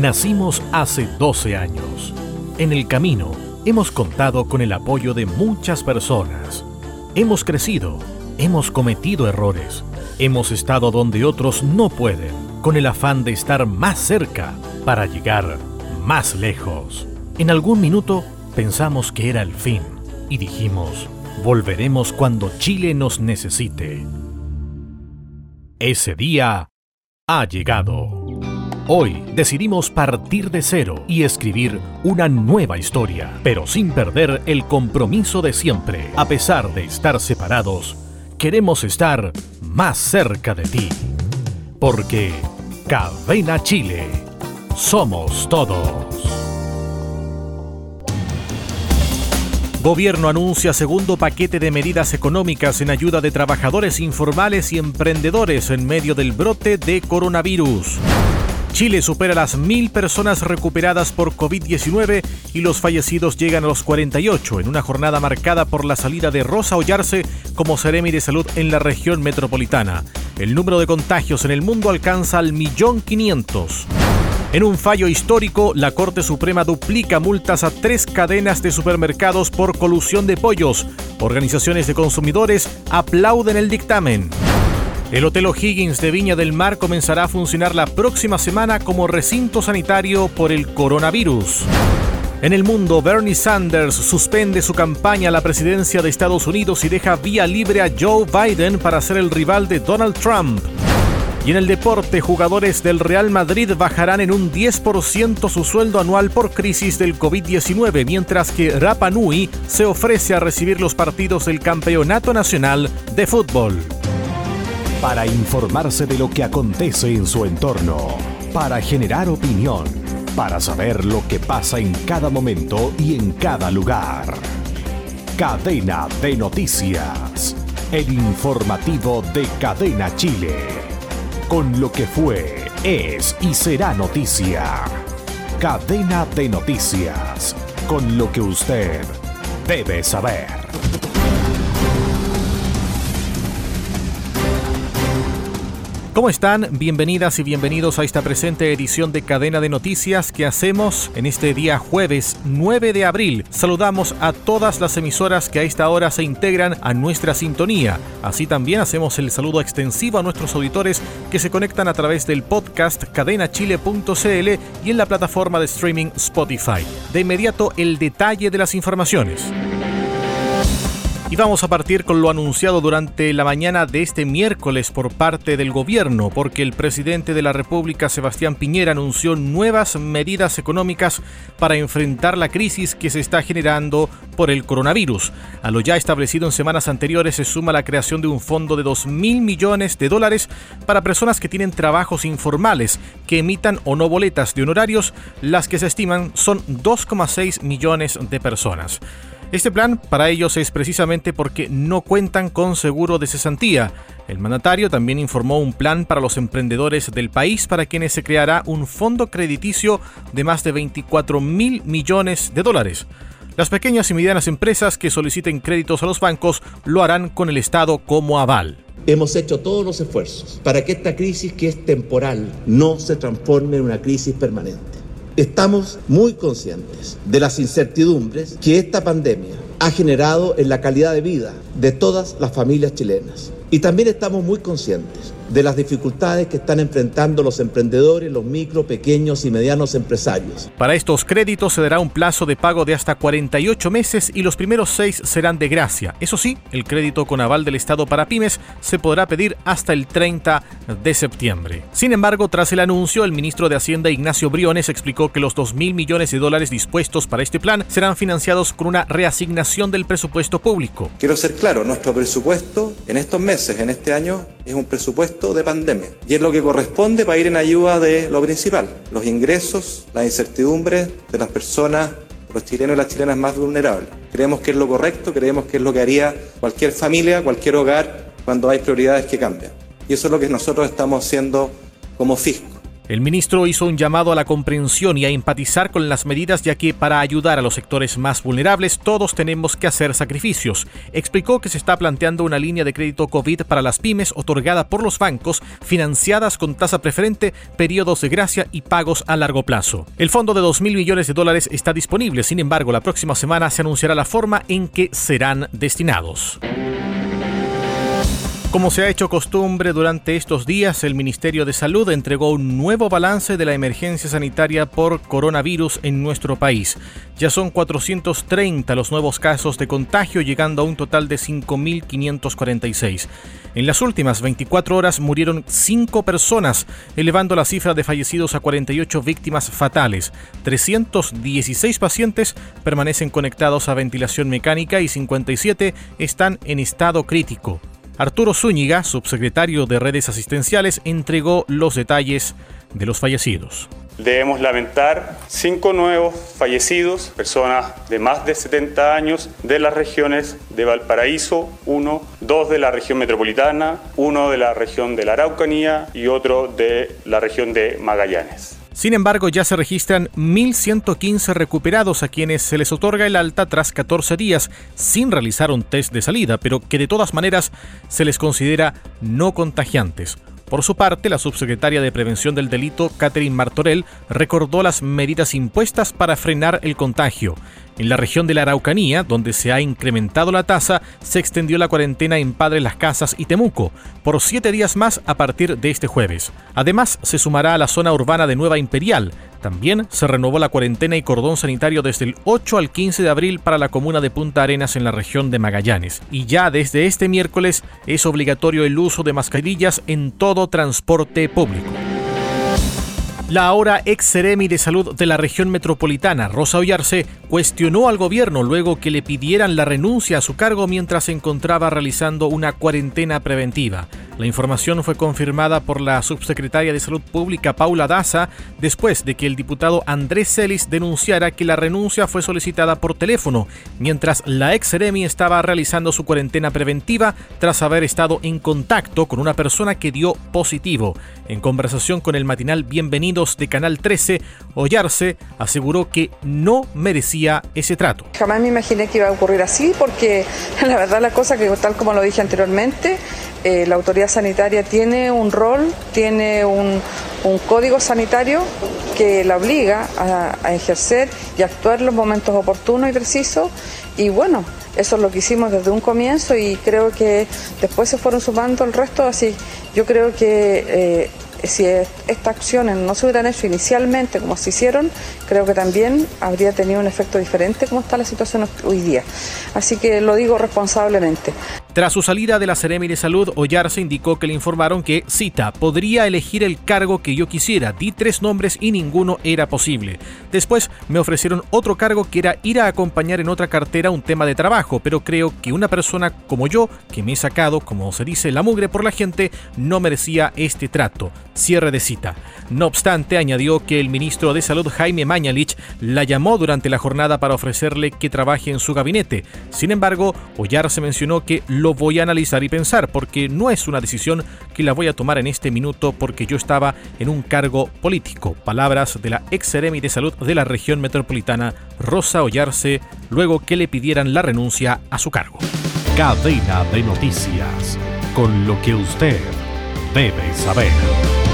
Nacimos hace 12 años. En el camino hemos contado con el apoyo de muchas personas. Hemos crecido, hemos cometido errores, hemos estado donde otros no pueden, con el afán de estar más cerca para llegar más lejos. En algún minuto pensamos que era el fin y dijimos, volveremos cuando Chile nos necesite. Ese día ha llegado. Hoy decidimos partir de cero y escribir una nueva historia, pero sin perder el compromiso de siempre. A pesar de estar separados, queremos estar más cerca de ti. Porque Cadena Chile, somos todos. Gobierno anuncia segundo paquete de medidas económicas en ayuda de trabajadores informales y emprendedores en medio del brote de coronavirus. Chile supera las mil personas recuperadas por COVID-19 y los fallecidos llegan a los 48 en una jornada marcada por la salida de Rosa Ollarse como Seremi de Salud en la región metropolitana. El número de contagios en el mundo alcanza al millón quinientos. En un fallo histórico, la Corte Suprema duplica multas a tres cadenas de supermercados por colusión de pollos. Organizaciones de consumidores aplauden el dictamen. El Hotel O'Higgins de Viña del Mar comenzará a funcionar la próxima semana como recinto sanitario por el coronavirus. En el mundo, Bernie Sanders suspende su campaña a la presidencia de Estados Unidos y deja vía libre a Joe Biden para ser el rival de Donald Trump. Y en el deporte, jugadores del Real Madrid bajarán en un 10% su sueldo anual por crisis del COVID-19, mientras que Rapa Nui se ofrece a recibir los partidos del Campeonato Nacional de Fútbol para informarse de lo que acontece en su entorno, para generar opinión, para saber lo que pasa en cada momento y en cada lugar. Cadena de Noticias, el informativo de Cadena Chile, con lo que fue, es y será noticia. Cadena de Noticias, con lo que usted debe saber. ¿Cómo están? Bienvenidas y bienvenidos a esta presente edición de Cadena de Noticias que hacemos en este día jueves 9 de abril. Saludamos a todas las emisoras que a esta hora se integran a nuestra sintonía. Así también hacemos el saludo extensivo a nuestros auditores que se conectan a través del podcast cadenachile.cl y en la plataforma de streaming Spotify. De inmediato el detalle de las informaciones. Y vamos a partir con lo anunciado durante la mañana de este miércoles por parte del gobierno, porque el presidente de la República, Sebastián Piñera, anunció nuevas medidas económicas para enfrentar la crisis que se está generando por el coronavirus. A lo ya establecido en semanas anteriores se suma la creación de un fondo de 2 mil millones de dólares para personas que tienen trabajos informales, que emitan o no boletas de honorarios, las que se estiman son 2,6 millones de personas. Este plan para ellos es precisamente porque no cuentan con seguro de cesantía. El mandatario también informó un plan para los emprendedores del país para quienes se creará un fondo crediticio de más de 24 mil millones de dólares. Las pequeñas y medianas empresas que soliciten créditos a los bancos lo harán con el Estado como aval. Hemos hecho todos los esfuerzos para que esta crisis que es temporal no se transforme en una crisis permanente. Estamos muy conscientes de las incertidumbres que esta pandemia ha generado en la calidad de vida de todas las familias chilenas. Y también estamos muy conscientes de las dificultades que están enfrentando los emprendedores, los micro, pequeños y medianos empresarios. Para estos créditos se dará un plazo de pago de hasta 48 meses y los primeros seis serán de gracia. Eso sí, el crédito con aval del Estado para pymes se podrá pedir hasta el 30 de septiembre. Sin embargo, tras el anuncio, el ministro de Hacienda Ignacio Briones explicó que los 2 mil millones de dólares dispuestos para este plan serán financiados con una reasignación del presupuesto público. Quiero ser claro, nuestro presupuesto en estos meses, en este año, es un presupuesto de pandemia y es lo que corresponde para ir en ayuda de lo principal, los ingresos, la incertidumbre de las personas, los chilenos y las chilenas más vulnerables. Creemos que es lo correcto, creemos que es lo que haría cualquier familia, cualquier hogar cuando hay prioridades que cambian. Y eso es lo que nosotros estamos haciendo como fisco. El ministro hizo un llamado a la comprensión y a empatizar con las medidas ya que para ayudar a los sectores más vulnerables todos tenemos que hacer sacrificios. Explicó que se está planteando una línea de crédito COVID para las pymes otorgada por los bancos, financiadas con tasa preferente, periodos de gracia y pagos a largo plazo. El fondo de 2 mil millones de dólares está disponible, sin embargo la próxima semana se anunciará la forma en que serán destinados. Como se ha hecho costumbre durante estos días, el Ministerio de Salud entregó un nuevo balance de la emergencia sanitaria por coronavirus en nuestro país. Ya son 430 los nuevos casos de contagio, llegando a un total de 5.546. En las últimas 24 horas murieron 5 personas, elevando la cifra de fallecidos a 48 víctimas fatales. 316 pacientes permanecen conectados a ventilación mecánica y 57 están en estado crítico. Arturo Zúñiga, subsecretario de redes asistenciales, entregó los detalles de los fallecidos. Debemos lamentar cinco nuevos fallecidos, personas de más de 70 años de las regiones de Valparaíso, uno, dos de la región metropolitana, uno de la región de la Araucanía y otro de la región de Magallanes. Sin embargo, ya se registran 1.115 recuperados a quienes se les otorga el alta tras 14 días sin realizar un test de salida, pero que de todas maneras se les considera no contagiantes. Por su parte, la subsecretaria de Prevención del Delito, Catherine Martorell, recordó las medidas impuestas para frenar el contagio. En la región de la Araucanía, donde se ha incrementado la tasa, se extendió la cuarentena en Padre Las Casas y Temuco por siete días más a partir de este jueves. Además, se sumará a la zona urbana de Nueva Imperial. También se renovó la cuarentena y cordón sanitario desde el 8 al 15 de abril para la comuna de Punta Arenas en la región de Magallanes. Y ya desde este miércoles es obligatorio el uso de mascarillas en todo transporte público. La ahora ex Seremi de Salud de la región metropolitana, Rosa Ollarse, cuestionó al gobierno luego que le pidieran la renuncia a su cargo mientras se encontraba realizando una cuarentena preventiva. La información fue confirmada por la subsecretaria de Salud Pública Paula Daza después de que el diputado Andrés Celis denunciara que la renuncia fue solicitada por teléfono, mientras la ex Seremi estaba realizando su cuarentena preventiva tras haber estado en contacto con una persona que dio positivo. En conversación con el matinal De Canal 13, Ollarse aseguró que no merecía ese trato. Jamás me imaginé que iba a ocurrir así porque la verdad la cosa que tal como lo dije anteriormente, eh, la autoridad sanitaria tiene un rol, tiene un, código sanitario que la obliga a, ejercer y actuar en los momentos oportunos y precisos. Y bueno, eso es lo que hicimos desde un comienzo y creo que después se fueron sumando el resto, así yo creo que eh, si estas acciones no se hubieran hecho inicialmente como se hicieron, creo que también habría tenido un efecto diferente como está la situación hoy día. Así que lo digo responsablemente. Tras su salida de la Seremi de Salud, Ollarse indicó que le informaron que, cita, podría elegir el cargo que yo quisiera. Di tres nombres y ninguno era posible. Después me ofrecieron otro cargo que era ir a acompañar en otra cartera un tema de trabajo, pero creo que una persona como yo, que me he sacado, como se dice, la mugre por la gente, no merecía este trato. Cierre de cita. No obstante, añadió que el ministro de Salud Jaime Mañalich la llamó durante la jornada para ofrecerle que trabaje en su gabinete. Sin embargo, Ollarse mencionó que lo voy a analizar y pensar, porque no es una decisión que la voy a tomar en este minuto porque yo estaba en un cargo político. Palabras de la ex Seremi de Salud de la región metropolitana, Rosa Ollarse, luego que le pidieran la renuncia a su cargo. Cadena de noticias, con lo que usted debe saber.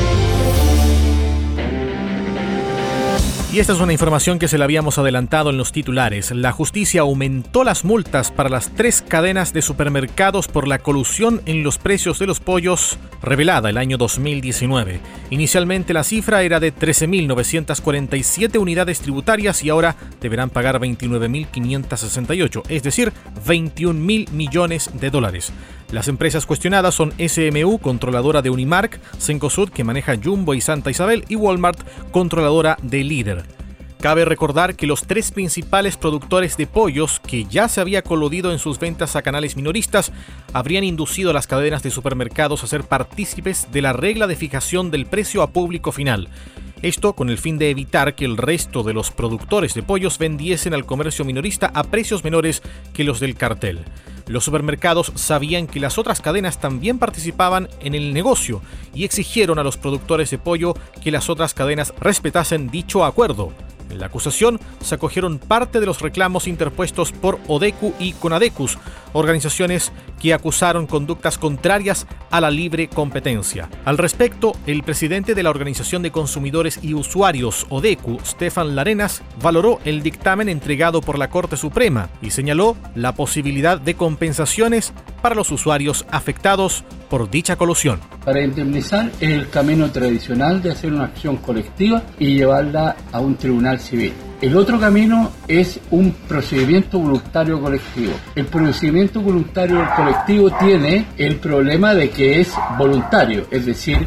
Y esta es una información que se la habíamos adelantado en los titulares. La justicia aumentó las multas para las tres cadenas de supermercados por la colusión en los precios de los pollos revelada el año 2019. Inicialmente la cifra era de 13.947 unidades tributarias y ahora deberán pagar 29.568, es decir, 21.000 millones de dólares. Las empresas cuestionadas son SMU, controladora de Unimark, Cencosud, que maneja Jumbo y Santa Isabel, y Walmart, controladora de Líder. Cabe recordar que los tres principales productores de pollos, que ya se había coludido en sus ventas a canales minoristas, habrían inducido a las cadenas de supermercados a ser partícipes de la regla de fijación del precio a público final. Esto con el fin de evitar que el resto de los productores de pollos vendiesen al comercio minorista a precios menores que los del cartel. Los supermercados sabían que las otras cadenas también participaban en el negocio y exigieron a los productores de pollo que las otras cadenas respetasen dicho acuerdo. En la acusación se acogieron parte de los reclamos interpuestos por ODECU y CONADECUS, organizaciones que acusaron conductas contrarias a la libre competencia. Al respecto, el presidente de la Organización de Consumidores y Usuarios, ODECU, Stefan Larenas, valoró el dictamen entregado por la Corte Suprema y señaló la posibilidad de compensaciones para los usuarios afectados por dicha colusión. Para indemnizar es el camino tradicional de hacer una acción colectiva y llevarla a un tribunal civil. El otro camino es un procedimiento voluntario colectivo. El procedimiento voluntario colectivo tiene el problema de que es voluntario, es decir,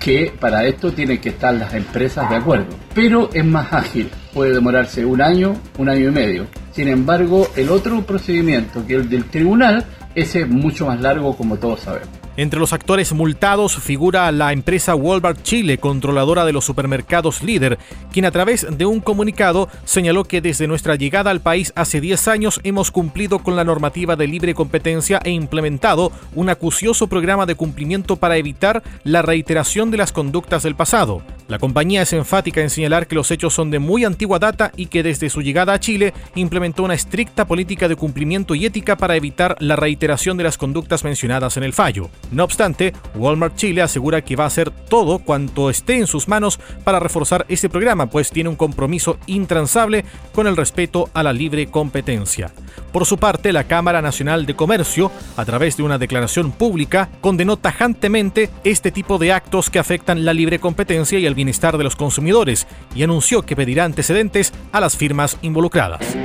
que para esto tienen que estar las empresas de acuerdo. Pero es más ágil, puede demorarse un año, un año y medio. Sin embargo, el otro procedimiento, que es el del tribunal, ese es mucho más largo como todos sabemos. Entre los actores multados figura la empresa Walmart Chile, controladora de los supermercados líder, quien a través de un comunicado señaló que desde nuestra llegada al país hace 10 años hemos cumplido con la normativa de libre competencia e implementado un acucioso programa de cumplimiento para evitar la reiteración de las conductas del pasado. La compañía es enfática en señalar que los hechos son de muy antigua data y que desde su llegada a Chile implementó una estricta política de cumplimiento y ética para evitar la reiteración de las conductas mencionadas en el fallo. No obstante, Walmart Chile asegura que va a hacer todo cuanto esté en sus manos para reforzar ese programa, pues tiene un compromiso intransable con el respeto a la libre competencia. Por su parte, la Cámara Nacional de Comercio, a través de una declaración pública, condenó tajantemente este tipo de actos que afectan la libre competencia y el bienestar de los consumidores y anunció que pedirá antecedentes a las firmas involucradas.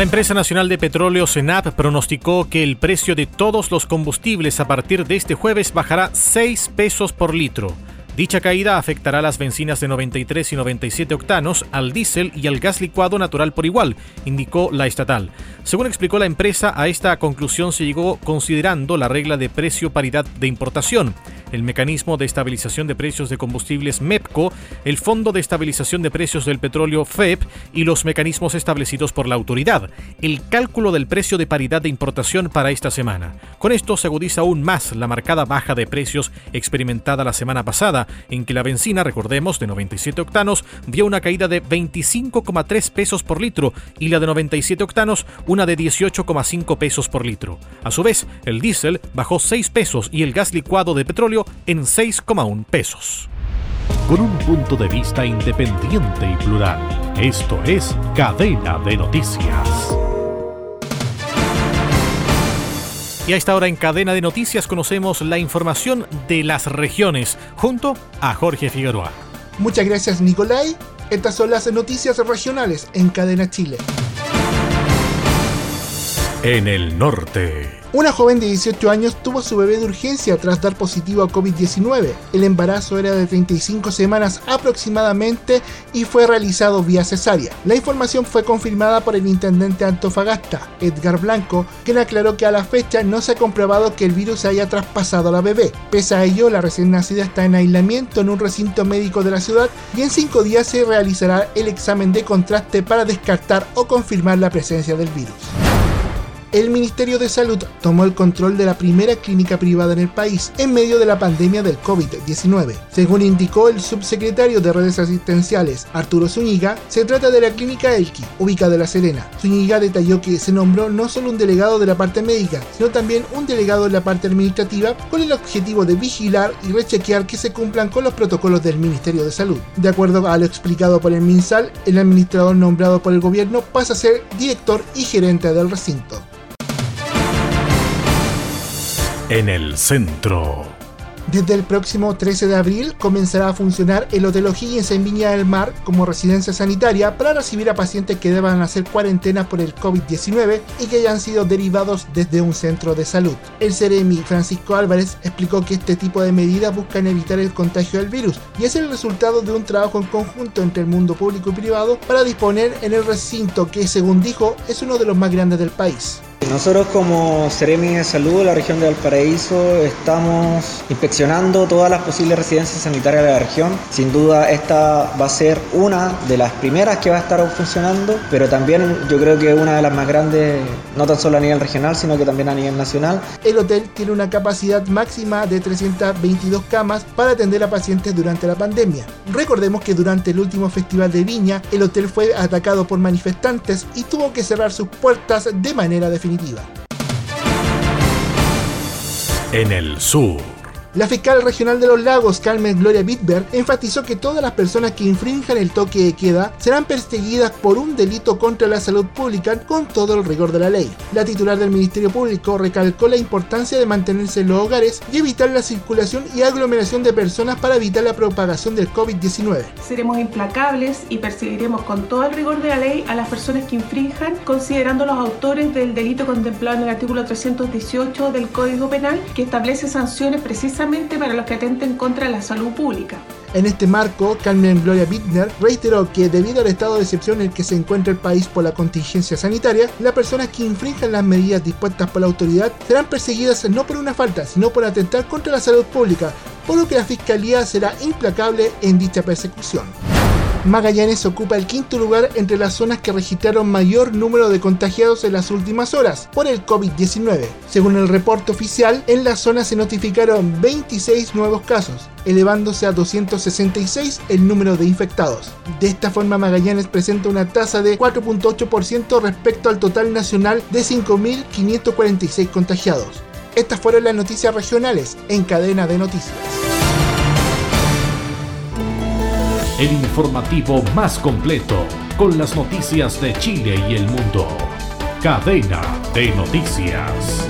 La empresa nacional de petróleo CENAP pronosticó que el precio de todos los combustibles a partir de este jueves bajará 6 pesos por litro. Dicha caída afectará a las bencinas de 93 y 97 octanos, al diésel y al gas licuado natural por igual, indicó la estatal. Según explicó la empresa, a esta conclusión se llegó considerando la regla de precio paridad de importación, el mecanismo de estabilización de precios de combustibles MEPCO, el Fondo de Estabilización de Precios del Petróleo FEP y los mecanismos establecidos por la autoridad, el cálculo del precio de paridad de importación para esta semana. Con esto se agudiza aún más la marcada baja de precios experimentada la semana pasada, en que la benzina, recordemos, de 97 octanos, dio una caída de 25,3 pesos por litro y la de 97 octanos una de 18,5 pesos por litro. A su vez, el diésel bajó 6 pesos y el gas licuado de petróleo en 6,1 pesos. Con un punto de vista independiente y plural, esto es Cadena de Noticias. Y a esta hora en Cadena de Noticias conocemos la información de las regiones junto a Jorge Figueroa. Muchas gracias Nicolai. Estas son las noticias regionales en Cadena Chile. En el norte. Una joven de 18 años tuvo su bebé de urgencia tras dar positivo a COVID-19. El embarazo era de 35 semanas aproximadamente y fue realizado vía cesárea. La información fue confirmada por el intendente Antofagasta, Edgar Blanco, quien aclaró que a la fecha no se ha comprobado que el virus haya traspasado a la bebé. Pese a ello, la recién nacida está en aislamiento en un recinto médico de la ciudad y en cinco días se realizará el examen de contraste para descartar o confirmar la presencia del virus el Ministerio de Salud tomó el control de la primera clínica privada en el país en medio de la pandemia del COVID-19. Según indicó el subsecretario de redes asistenciales Arturo Zúñiga, se trata de la clínica Elqui, ubicada en La Serena. Zúñiga detalló que se nombró no solo un delegado de la parte médica, sino también un delegado de la parte administrativa con el objetivo de vigilar y rechequear que se cumplan con los protocolos del Ministerio de Salud. De acuerdo a lo explicado por el MinSal, el administrador nombrado por el gobierno pasa a ser director y gerente del recinto. En el centro. Desde el próximo 13 de abril comenzará a funcionar el Hotel O'Higgins en Viña del Mar como residencia sanitaria para recibir a pacientes que deban hacer cuarentena por el COVID-19 y que hayan sido derivados desde un centro de salud. El Ceremi Francisco Álvarez explicó que este tipo de medidas buscan evitar el contagio del virus y es el resultado de un trabajo en conjunto entre el mundo público y privado para disponer en el recinto que, según dijo, es uno de los más grandes del país nosotros como Ceremi de Salud de la región de Valparaíso estamos inspeccionando todas las posibles residencias sanitarias de la región. Sin duda esta va a ser una de las primeras que va a estar funcionando, pero también yo creo que una de las más grandes, no tan solo a nivel regional, sino que también a nivel nacional. El hotel tiene una capacidad máxima de 322 camas para atender a pacientes durante la pandemia. Recordemos que durante el último festival de Viña, el hotel fue atacado por manifestantes y tuvo que cerrar sus puertas de manera definitiva. En el sur. La fiscal regional de los lagos, Carmen Gloria Bitberg, enfatizó que todas las personas que infrinjan el toque de queda serán perseguidas por un delito contra la salud pública con todo el rigor de la ley. La titular del Ministerio Público recalcó la importancia de mantenerse en los hogares y evitar la circulación y aglomeración de personas para evitar la propagación del COVID-19. Seremos implacables y perseguiremos con todo el rigor de la ley a las personas que infrinjan, considerando los autores del delito contemplado en el artículo 318 del Código Penal, que establece sanciones precisas para los que atenten contra la salud pública. En este marco, Carmen Gloria Bittner reiteró que debido al estado de excepción en el que se encuentra el país por la contingencia sanitaria, las personas que infrinjan las medidas dispuestas por la autoridad serán perseguidas no por una falta, sino por atentar contra la salud pública, por lo que la Fiscalía será implacable en dicha persecución. Magallanes ocupa el quinto lugar entre las zonas que registraron mayor número de contagiados en las últimas horas por el COVID-19. Según el reporte oficial, en la zona se notificaron 26 nuevos casos, elevándose a 266 el número de infectados. De esta forma, Magallanes presenta una tasa de 4.8% respecto al total nacional de 5.546 contagiados. Estas fueron las noticias regionales en cadena de noticias. El informativo más completo con las noticias de Chile y el mundo. Cadena de noticias.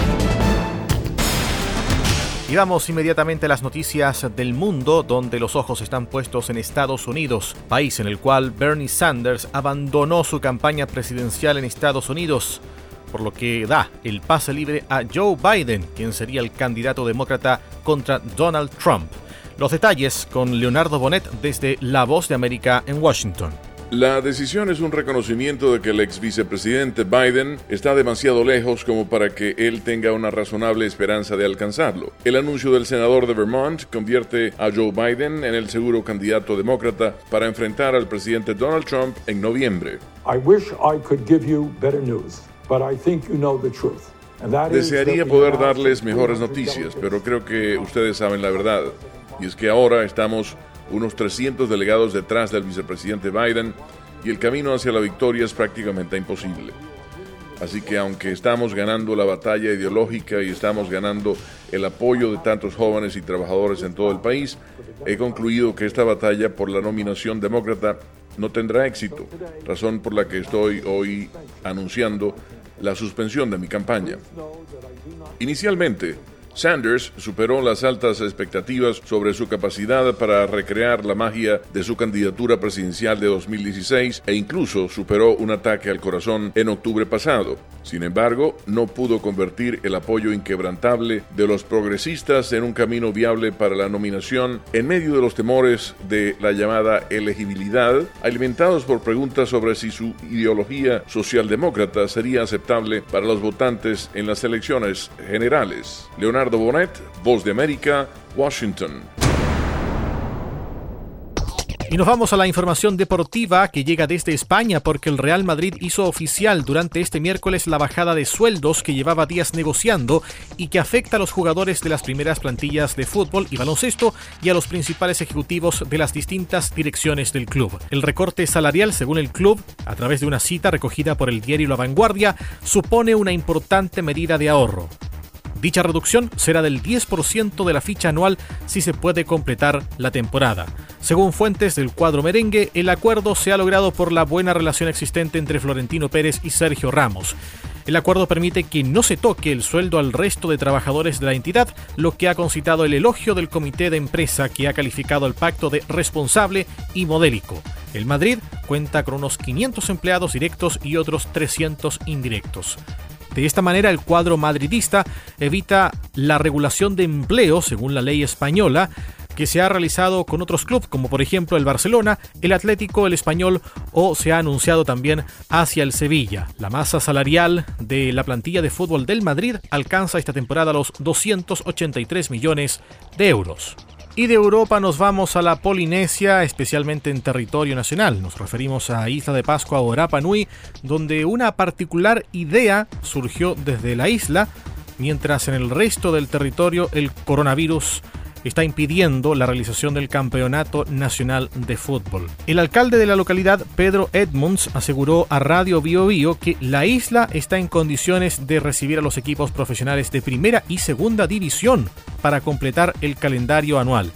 Y vamos inmediatamente a las noticias del mundo, donde los ojos están puestos en Estados Unidos, país en el cual Bernie Sanders abandonó su campaña presidencial en Estados Unidos, por lo que da el pase libre a Joe Biden, quien sería el candidato demócrata contra Donald Trump. Los detalles con Leonardo Bonet desde La Voz de América en Washington. La decisión es un reconocimiento de que el ex vicepresidente Biden está demasiado lejos como para que él tenga una razonable esperanza de alcanzarlo. El anuncio del senador de Vermont convierte a Joe Biden en el seguro candidato demócrata para enfrentar al presidente Donald Trump en noviembre. Desearía poder darles mejores noticias, pero creo que ustedes saben la verdad. Y es que ahora estamos unos 300 delegados detrás del vicepresidente Biden y el camino hacia la victoria es prácticamente imposible. Así que aunque estamos ganando la batalla ideológica y estamos ganando el apoyo de tantos jóvenes y trabajadores en todo el país, he concluido que esta batalla por la nominación demócrata no tendrá éxito, razón por la que estoy hoy anunciando la suspensión de mi campaña. Inicialmente, Sanders superó las altas expectativas sobre su capacidad para recrear la magia de su candidatura presidencial de 2016 e incluso superó un ataque al corazón en octubre pasado. Sin embargo, no pudo convertir el apoyo inquebrantable de los progresistas en un camino viable para la nominación en medio de los temores de la llamada elegibilidad, alimentados por preguntas sobre si su ideología socialdemócrata sería aceptable para los votantes en las elecciones generales. Leonardo Bonet, Voz de América, Washington. Y nos vamos a la información deportiva que llega desde España porque el Real Madrid hizo oficial durante este miércoles la bajada de sueldos que llevaba días negociando y que afecta a los jugadores de las primeras plantillas de fútbol y baloncesto y a los principales ejecutivos de las distintas direcciones del club. El recorte salarial, según el club, a través de una cita recogida por el diario La Vanguardia, supone una importante medida de ahorro. Dicha reducción será del 10% de la ficha anual si se puede completar la temporada. Según fuentes del cuadro merengue, el acuerdo se ha logrado por la buena relación existente entre Florentino Pérez y Sergio Ramos. El acuerdo permite que no se toque el sueldo al resto de trabajadores de la entidad, lo que ha concitado el elogio del comité de empresa que ha calificado el pacto de responsable y modélico. El Madrid cuenta con unos 500 empleados directos y otros 300 indirectos. De esta manera, el cuadro madridista evita la regulación de empleo, según la ley española, que se ha realizado con otros clubes, como por ejemplo el Barcelona, el Atlético, el Español o se ha anunciado también hacia el Sevilla. La masa salarial de la plantilla de fútbol del Madrid alcanza esta temporada los 283 millones de euros. Y de Europa nos vamos a la Polinesia, especialmente en territorio nacional. Nos referimos a Isla de Pascua o Rapa Nui, donde una particular idea surgió desde la isla, mientras en el resto del territorio el coronavirus está impidiendo la realización del Campeonato Nacional de Fútbol. El alcalde de la localidad, Pedro Edmunds, aseguró a Radio Bio, Bio que la isla está en condiciones de recibir a los equipos profesionales de primera y segunda división para completar el calendario anual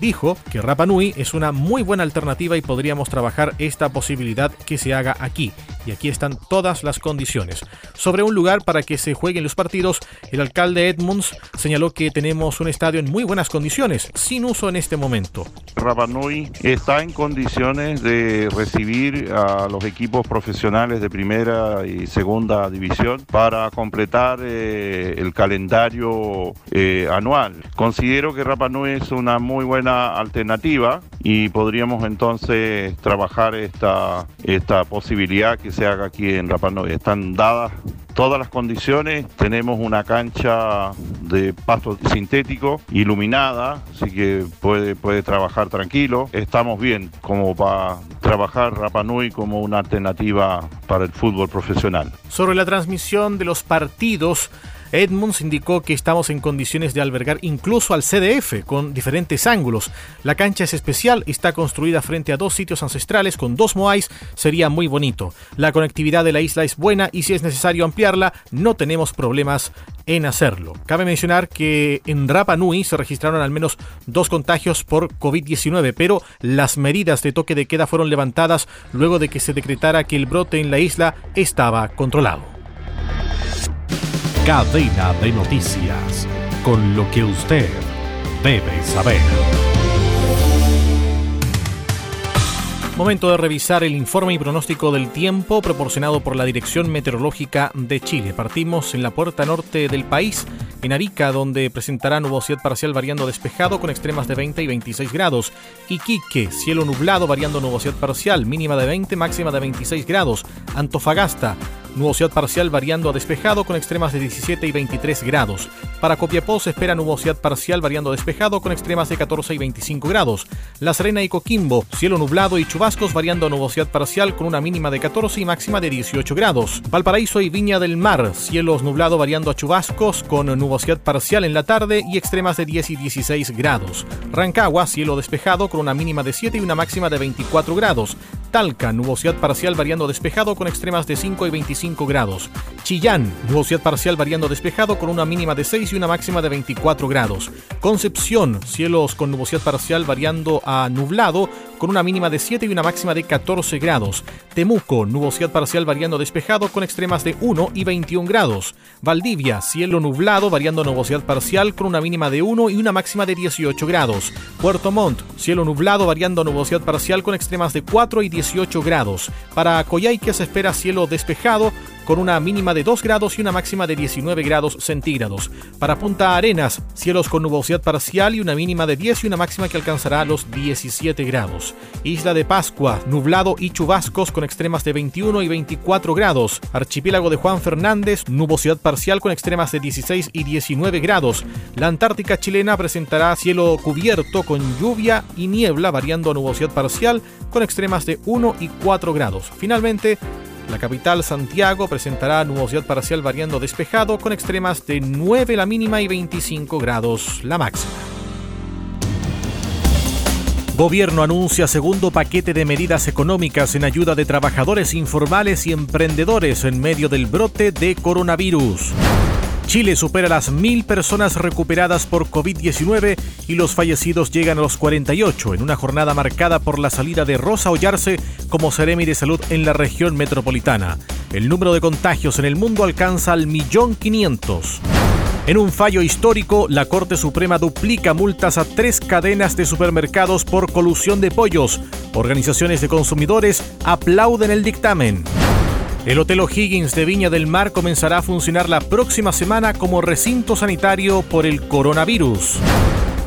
dijo que Rapa Nui es una muy buena alternativa y podríamos trabajar esta posibilidad que se haga aquí. Y aquí están todas las condiciones. Sobre un lugar para que se jueguen los partidos, el alcalde Edmunds señaló que tenemos un estadio en muy buenas condiciones, sin uso en este momento. Rapa Nui está en condiciones de recibir a los equipos profesionales de primera y segunda división para completar eh, el calendario eh, anual. Considero que Rapa Nui es una muy buena alternativa y podríamos entonces trabajar esta, esta posibilidad que se haga aquí en Rapa Están dadas todas las condiciones, tenemos una cancha de pasto sintético iluminada, así que puede, puede trabajar tranquilo. Estamos bien como para trabajar Rapa Nui como una alternativa para el fútbol profesional. Sobre la transmisión de los partidos, Edmunds indicó que estamos en condiciones de albergar incluso al CDF con diferentes ángulos. La cancha es especial, está construida frente a dos sitios ancestrales con dos moais, sería muy bonito. La conectividad de la isla es buena y si es necesario ampliarla, no tenemos problemas en hacerlo. Cabe mencionar que en Rapa Nui se registraron al menos dos contagios por COVID-19, pero las medidas de toque de queda fueron levantadas luego de que se decretara que el brote en la isla estaba controlado. Cadena de noticias, con lo que usted debe saber. Momento de revisar el informe y pronóstico del tiempo proporcionado por la Dirección Meteorológica de Chile. Partimos en la puerta norte del país, en Arica, donde presentará nubosidad parcial variando despejado con extremas de 20 y 26 grados. Iquique, cielo nublado variando nubosidad parcial, mínima de 20, máxima de 26 grados. Antofagasta, Nubosidad parcial variando a despejado con extremas de 17 y 23 grados. Para Copiapó se espera nubosidad parcial variando a despejado con extremas de 14 y 25 grados. La Serena y Coquimbo, cielo nublado y chubascos variando a nubosidad parcial con una mínima de 14 y máxima de 18 grados. Valparaíso y Viña del Mar, cielos nublado variando a chubascos con nubosidad parcial en la tarde y extremas de 10 y 16 grados. Rancagua, cielo despejado con una mínima de 7 y una máxima de 24 grados. Talca, nubosidad parcial variando despejado con extremas de 5 y 25 grados. Chillán, nubosidad parcial variando despejado con una mínima de 6 y una máxima de 24 grados. Concepción, cielos con nubosidad parcial variando a nublado con una mínima de 7 y una máxima de 14 grados. Temuco, nubosidad parcial variando despejado con extremas de 1 y 21 grados. Valdivia, cielo nublado variando a nubosidad parcial con una mínima de 1 y una máxima de 18 grados. Puerto Montt, cielo nublado variando a nubosidad parcial con extremas de 4 y 18 grados. Para Coyhaique se espera cielo despejado con una mínima de 2 grados y una máxima de 19 grados centígrados. Para Punta Arenas, cielos con nubosidad parcial y una mínima de 10 y una máxima que alcanzará los 17 grados. Isla de Pascua, nublado y chubascos con extremas de 21 y 24 grados. Archipiélago de Juan Fernández, nubosidad parcial con extremas de 16 y 19 grados. La Antártica chilena presentará cielo cubierto con lluvia y niebla variando a nubosidad parcial con extremas de 1 y 4 grados. Finalmente, la capital, Santiago, presentará nubosidad parcial variando despejado con extremas de 9 la mínima y 25 grados la máxima. Gobierno anuncia segundo paquete de medidas económicas en ayuda de trabajadores informales y emprendedores en medio del brote de coronavirus. Chile supera las mil personas recuperadas por COVID-19 y los fallecidos llegan a los 48 en una jornada marcada por la salida de Rosa Ollarse como Seremi de Salud en la región metropolitana. El número de contagios en el mundo alcanza al millón quinientos. En un fallo histórico, la Corte Suprema duplica multas a tres cadenas de supermercados por colusión de pollos. Organizaciones de consumidores aplauden el dictamen. El Hotel O'Higgins de Viña del Mar comenzará a funcionar la próxima semana como recinto sanitario por el coronavirus.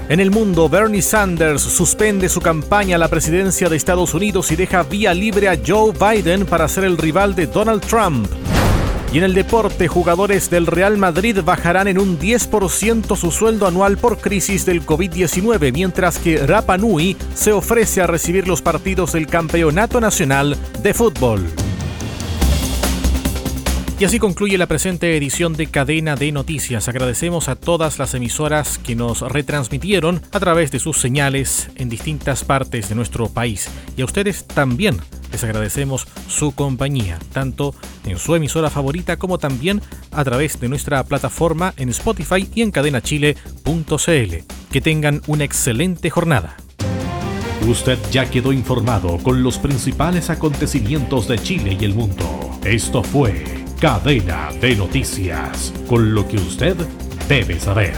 En el mundo, Bernie Sanders suspende su campaña a la presidencia de Estados Unidos y deja vía libre a Joe Biden para ser el rival de Donald Trump. Y en el deporte, jugadores del Real Madrid bajarán en un 10% su sueldo anual por crisis del COVID-19, mientras que Rapa Nui se ofrece a recibir los partidos del Campeonato Nacional de Fútbol. Y así concluye la presente edición de Cadena de Noticias. Agradecemos a todas las emisoras que nos retransmitieron a través de sus señales en distintas partes de nuestro país. Y a ustedes también les agradecemos su compañía, tanto en su emisora favorita como también a través de nuestra plataforma en Spotify y en cadenachile.cl. Que tengan una excelente jornada. Usted ya quedó informado con los principales acontecimientos de Chile y el mundo. Esto fue Cadena de Noticias, con lo que usted debe saber.